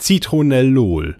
Zitronellol.